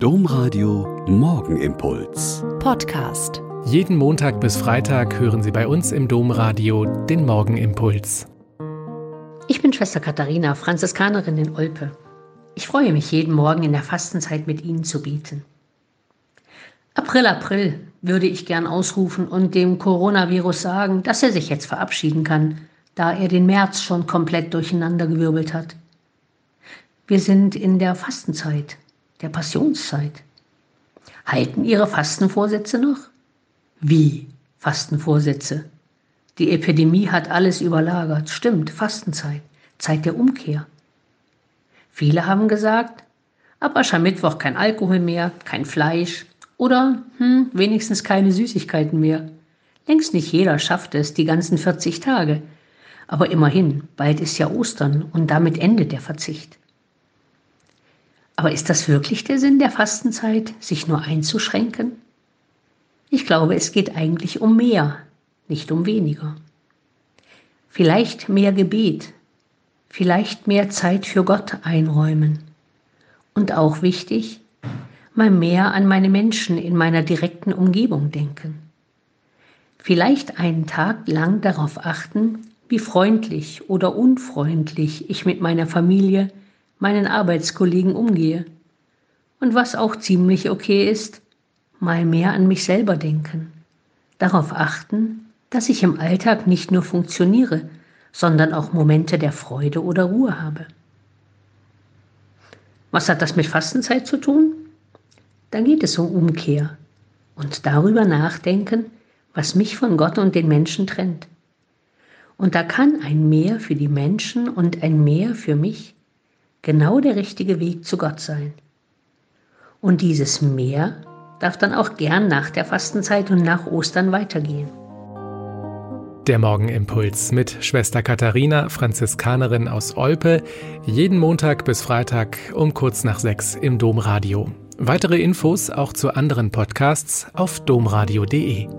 Domradio Morgenimpuls. Podcast. Jeden Montag bis Freitag hören Sie bei uns im Domradio den Morgenimpuls. Ich bin Schwester Katharina, Franziskanerin in Olpe. Ich freue mich, jeden Morgen in der Fastenzeit mit Ihnen zu beten. April, April würde ich gern ausrufen und dem Coronavirus sagen, dass er sich jetzt verabschieden kann, da er den März schon komplett durcheinandergewirbelt hat. Wir sind in der Fastenzeit der Passionszeit. Halten Ihre Fastenvorsätze noch? Wie Fastenvorsätze? Die Epidemie hat alles überlagert. Stimmt, Fastenzeit, Zeit der Umkehr. Viele haben gesagt, ab Aschermittwoch kein Alkohol mehr, kein Fleisch oder hm, wenigstens keine Süßigkeiten mehr. Längst nicht jeder schafft es die ganzen 40 Tage. Aber immerhin, bald ist ja Ostern und damit endet der Verzicht. Aber ist das wirklich der Sinn der Fastenzeit, sich nur einzuschränken? Ich glaube, es geht eigentlich um mehr, nicht um weniger. Vielleicht mehr Gebet, vielleicht mehr Zeit für Gott einräumen. Und auch wichtig, mal mehr an meine Menschen in meiner direkten Umgebung denken. Vielleicht einen Tag lang darauf achten, wie freundlich oder unfreundlich ich mit meiner Familie, meinen Arbeitskollegen umgehe. Und was auch ziemlich okay ist, mal mehr an mich selber denken. Darauf achten, dass ich im Alltag nicht nur funktioniere, sondern auch Momente der Freude oder Ruhe habe. Was hat das mit Fastenzeit zu tun? Dann geht es um Umkehr und darüber nachdenken, was mich von Gott und den Menschen trennt. Und da kann ein Mehr für die Menschen und ein Mehr für mich genau der richtige Weg zu Gott sein. Und dieses Mehr darf dann auch gern nach der Fastenzeit und nach Ostern weitergehen. Der Morgenimpuls mit Schwester Katharina, Franziskanerin aus Olpe, jeden Montag bis Freitag um kurz nach sechs im Domradio. Weitere Infos auch zu anderen Podcasts auf domradio.de.